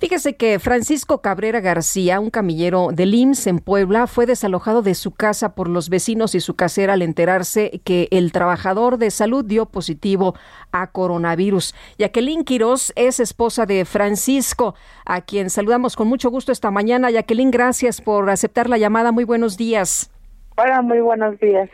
Fíjese que Francisco Cabrera García, un camillero del IMSS en Puebla, fue desalojado de su casa por los vecinos y su casera al enterarse que el trabajador de salud dio positivo a coronavirus. Jacqueline Quiroz es esposa de Francisco, a quien saludamos con mucho gusto esta mañana. Jacqueline, gracias por aceptar la llamada. Muy buenos días. Hola, muy buenos días.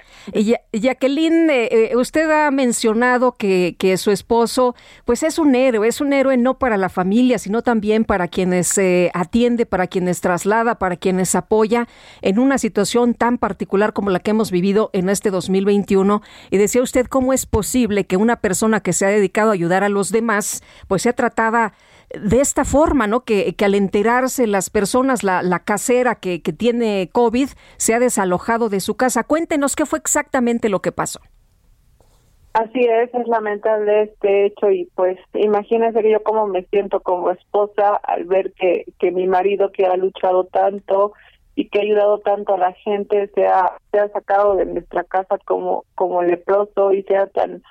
Jacqueline, eh, eh, usted ha mencionado que, que, su esposo, pues es un héroe, es un héroe no para la familia, sino también para quienes eh, atiende, para quienes traslada, para quienes apoya en una situación tan particular como la que hemos vivido en este 2021. Y decía usted, ¿cómo es posible que una persona que se ha dedicado a ayudar a los demás, pues sea tratada de esta forma, ¿no? Que, que al enterarse las personas, la, la casera que, que, tiene COVID, se ha desalojado de su casa. Cuéntenos qué fue exactamente lo que pasó. Así es, es lamentable este hecho y pues imagínense que yo cómo me siento como esposa al ver que, que mi marido que ha luchado tanto y que ha ayudado tanto a la gente se ha, se ha sacado de nuestra casa como, como leproso y sea tan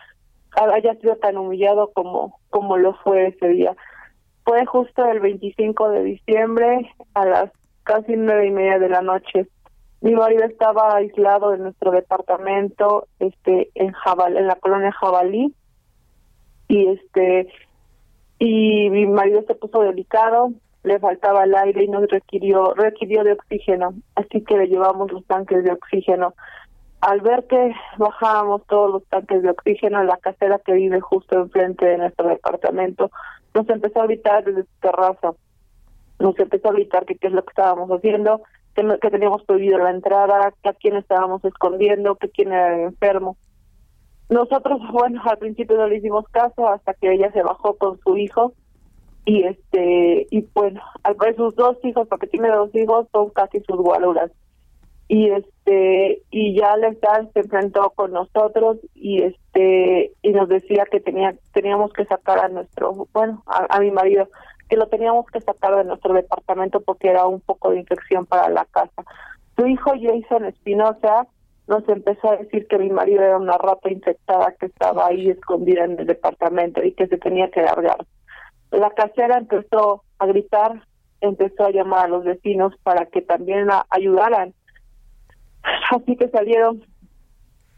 haya sido tan humillado como, como lo fue ese día fue justo el 25 de diciembre a las casi nueve y media de la noche. Mi marido estaba aislado en nuestro departamento, este, en Jabal, en la colonia Jabalí, y este, y mi marido se puso delicado, le faltaba el aire y nos requirió, requirió de oxígeno, así que le llevamos los tanques de oxígeno. Al ver que bajábamos todos los tanques de oxígeno, la casera que vive justo enfrente de nuestro departamento nos empezó a gritar desde su terraza, nos empezó a gritar que qué es lo que estábamos haciendo, que, que teníamos prohibido la entrada, que a quién estábamos escondiendo, que quién era enfermo. Nosotros, bueno, al principio no le hicimos caso hasta que ella se bajó con su hijo y este y bueno, al ver sus dos hijos, porque tiene dos hijos, son casi sus guaruras y este y ya Lestar se enfrentó con nosotros y este y nos decía que tenía teníamos que sacar a nuestro bueno a, mi marido que lo teníamos que sacar de nuestro departamento porque era un poco de infección para la casa. Su hijo Jason Espinosa nos empezó a decir que mi marido era una rata infectada que estaba ahí escondida en el departamento y que se tenía que largar. La casera empezó a gritar empezó a llamar a los vecinos para que también ayudaran Así que salieron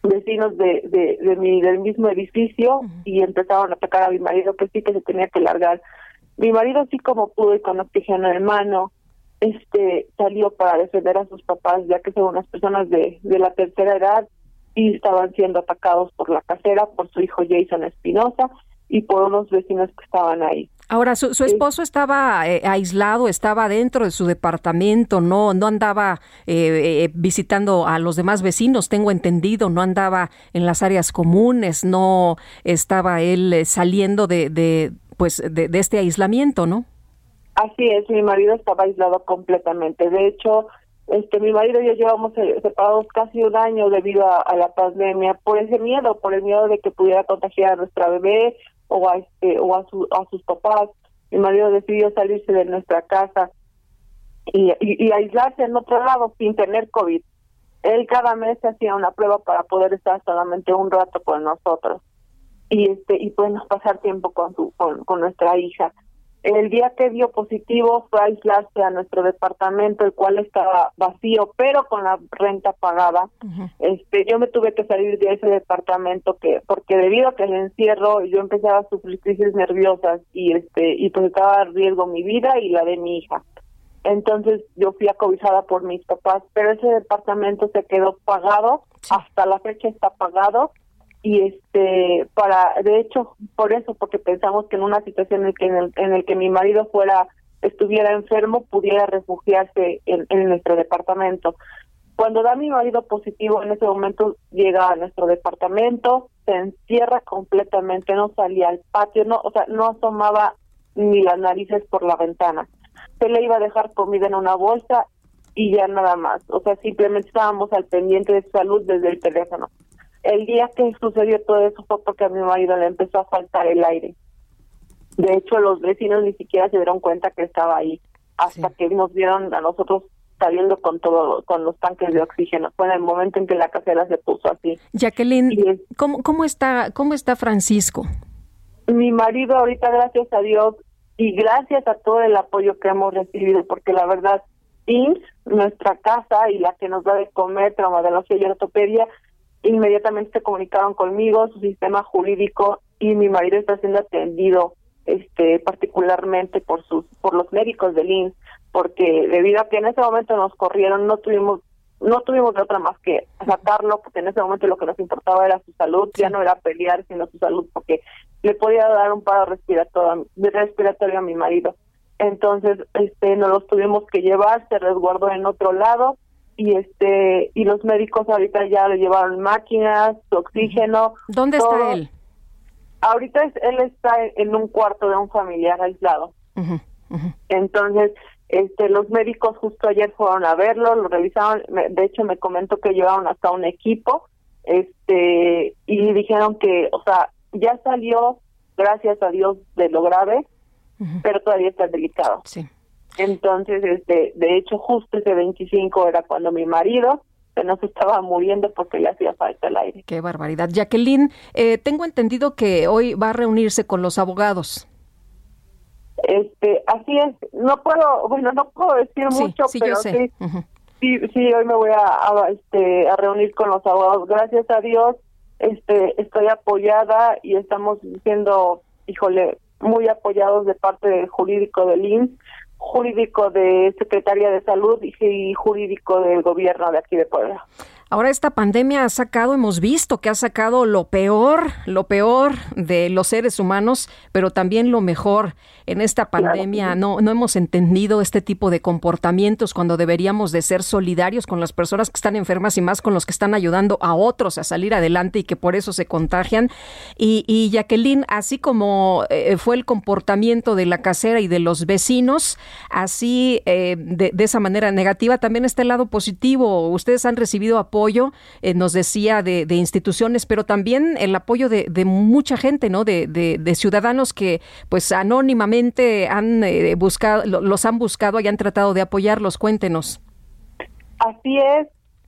vecinos de, de, de mi, del mismo edificio y empezaron a atacar a mi marido, que sí que se tenía que largar. Mi marido, así como pudo y con oxígeno en mano, este salió para defender a sus papás, ya que son unas personas de, de la tercera edad y estaban siendo atacados por la casera, por su hijo Jason Espinosa y por unos vecinos que estaban ahí. Ahora, su, esposo estaba eh, aislado, estaba dentro de su departamento, no, no andaba eh, eh, visitando a los demás vecinos, tengo entendido, no andaba en las áreas comunes, no estaba él saliendo de, de pues, de, este aislamiento, ¿no? Así es, mi marido estaba aislado completamente. De hecho, este, mi marido y yo llevamos separados casi un año debido a, a la pandemia por ese miedo, por el miedo de que pudiera contagiar a nuestra bebé o a este o a, su, a sus papás. Mi marido decidió salirse de nuestra casa y, y, aislarse en otro lado sin tener covid. Él cada mes hacía una prueba para poder estar solamente un rato con nosotros y este y pues pasar tiempo con su con, con nuestra hija el día que dio positivo fue a aislarse a nuestro departamento, el cual estaba vacío, pero con la renta pagada. Este, yo me tuve que salir de ese departamento que, porque debido a que el encierro, yo empezaba a sufrir crisis nerviosas y este, y pues estaba en riesgo mi vida y la de mi hija. Entonces yo fui acobijada por mis papás, pero ese departamento se quedó pagado, hasta la fecha está pagado y este para de hecho por eso porque pensamos que en una situación en el que en el, que mi marido fuera estuviera enfermo pudiera refugiarse en, nuestro departamento Cuando da mi marido positivo, en ese momento llega a nuestro departamento, se encierra completamente, no salía al patio, no, o sea, no asomaba ni las narices por la ventana. Se le iba a dejar comida en una bolsa y ya nada más. O sea, simplemente estábamos al pendiente de su salud desde el teléfono. El día que sucedió todo eso fue porque a mi marido le empezó a faltar el aire. De hecho, los vecinos ni siquiera se dieron cuenta que estaba ahí, hasta que nos vieron a nosotros saliendo con todo, con los tanques de oxígeno. Fue en el momento en que la casera se puso así. Jacqueline, ¿cómo, ¿cómo, está, ¿cómo está Francisco? Mi marido ahorita, gracias a Dios, y gracias a todo el apoyo que hemos recibido, porque la verdad, IMSS, nuestra casa y la que nos da de comer, traumatología y ortopedia, inmediatamente se comunicaron conmigo, su sistema jurídico y mi marido está siendo atendido este particularmente por sus por los médicos del IMSS porque debido a que en ese momento nos corrieron no tuvimos no tuvimos de otra más que sacarlo porque en ese momento lo que nos importaba era su salud ya no era pelear sino su salud porque le podía dar un paro respiratorio respiratorio a mi marido. Entonces este nos los tuvimos que llevar se resguardó en otro lado y este y los médicos ahorita ya le llevaron máquinas, su oxígeno. ¿Dónde está él? Ahorita él está en un cuarto de un familiar aislado. Entonces, este los médicos justo ayer fueron a verlo, lo revisaron, de hecho me comentó que llevaron hasta un equipo este y dijeron que, o sea, ya salió gracias a Dios de lo grave, pero todavía está delicado. Sí. Entonces, este, de hecho, justo ese 25 era cuando mi marido se nos estaba muriendo porque le hacía falta el aire. Qué barbaridad. Jacqueline, eh, tengo entendido que hoy va a reunirse con los abogados. Este, así es. No puedo, bueno, no puedo decir mucho, pero sí, sí, sí, hoy me voy a, este, a reunir con los abogados. Gracias a Dios, este, estoy apoyada y estamos siendo, híjole, muy apoyados de parte del jurídico del INS jurídico de Secretaría de Salud y jurídico del gobierno de aquí de Puebla. Ahora esta pandemia ha sacado, hemos visto que ha sacado lo peor, lo peor de los seres humanos, pero también lo mejor. En esta pandemia no, no hemos entendido este tipo de comportamientos cuando deberíamos de ser solidarios con las personas que están enfermas y más con los que están ayudando a otros a salir adelante y que por eso se contagian. Y, Jacqueline, así como eh, fue el comportamiento de la casera y de los vecinos, así eh, de, de, esa manera negativa, también está el lado positivo. Ustedes han recibido apoyo apoyo, eh, nos decía, de, instituciones, pero también el apoyo de, mucha gente, ¿no? De, de, ciudadanos que, pues, anónimamente han eh, buscado, los han buscado y han tratado de apoyarlos. Cuéntenos. Así es.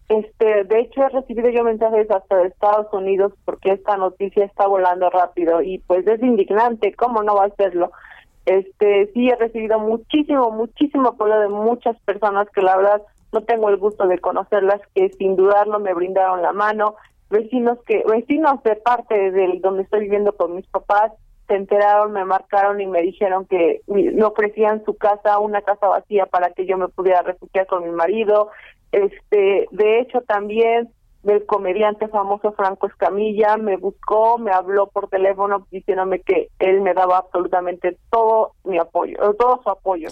Este, de hecho, he recibido yo mensajes hasta de Estados Unidos porque esta noticia está volando rápido y pues es indignante, ¿cómo no va a serlo? Este, sí he recibido muchísimo, muchísimo apoyo de muchas personas que la verdad no tengo el gusto de conocerlas, que sin dudarlo me brindaron la mano, vecinos que, vecinos de parte del donde estoy viviendo con mis papás, se enteraron, me marcaron y me dijeron que me ofrecían su casa, una casa vacía para que yo me pudiera refugiar con mi marido. Este, de hecho también del comediante famoso Franco Escamilla me buscó, me habló por teléfono diciéndome que él me daba absolutamente todo mi apoyo, todo su apoyo.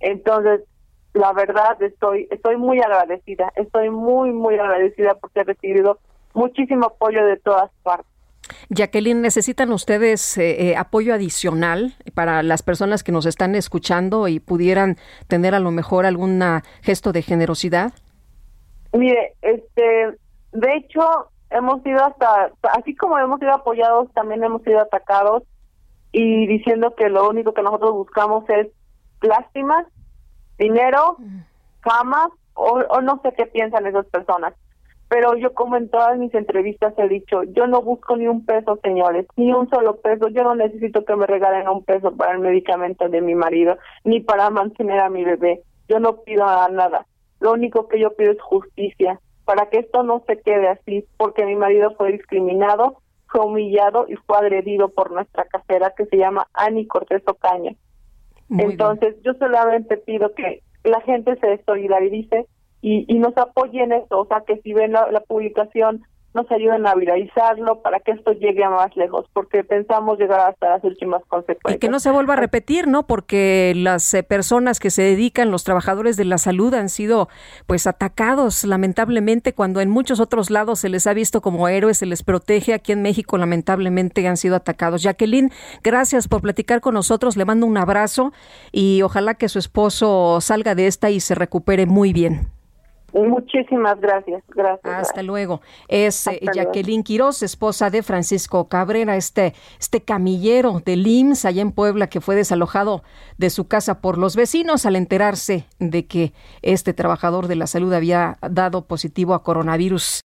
Entonces, la verdad estoy estoy muy agradecida, estoy muy muy agradecida porque he recibido muchísimo apoyo de todas partes. Jacqueline, ¿necesitan ustedes eh, eh, apoyo adicional para las personas que nos están escuchando y pudieran tener a lo mejor algún gesto de generosidad? Mire, este, de hecho, hemos sido hasta, así como hemos sido apoyados, también hemos sido atacados y diciendo que lo único que nosotros buscamos es lástimas dinero, fama o, no sé qué piensan esas personas. Pero yo como en todas mis entrevistas he dicho, yo no busco ni un peso, señores, ni un solo peso. Yo no necesito que me regalen un peso para el medicamento de mi marido, ni para mantener a mi bebé. Yo no pido nada. Lo único que yo pido es justicia, para que esto no se quede así, porque mi marido fue discriminado, fue humillado y fue agredido por nuestra casera que se llama Ani Cortés Ocaña. Entonces, yo solamente pido que la gente se solidarice y, y nos apoye en eso, o sea, que si ven la, publicación nos ayuden a viralizarlo para que esto llegue a más lejos, porque pensamos llegar hasta las últimas consecuencias. Y que no se vuelva a repetir, ¿no? Porque las eh, personas que se dedican, los trabajadores de la salud han sido pues atacados lamentablemente cuando en muchos otros lados se les ha visto como héroes, se les protege, aquí en México lamentablemente han sido atacados. Jacqueline, gracias por platicar con nosotros, le mando un abrazo y ojalá que su esposo salga de esta y se recupere muy bien. Muchísimas gracias, gracias. Hasta luego. Es eh, Jacqueline Quiroz, esposa de Francisco Cabrera, este, este camillero de IMSS allá en Puebla que fue desalojado de su casa por los vecinos al enterarse de que este trabajador de la salud había dado positivo a coronavirus.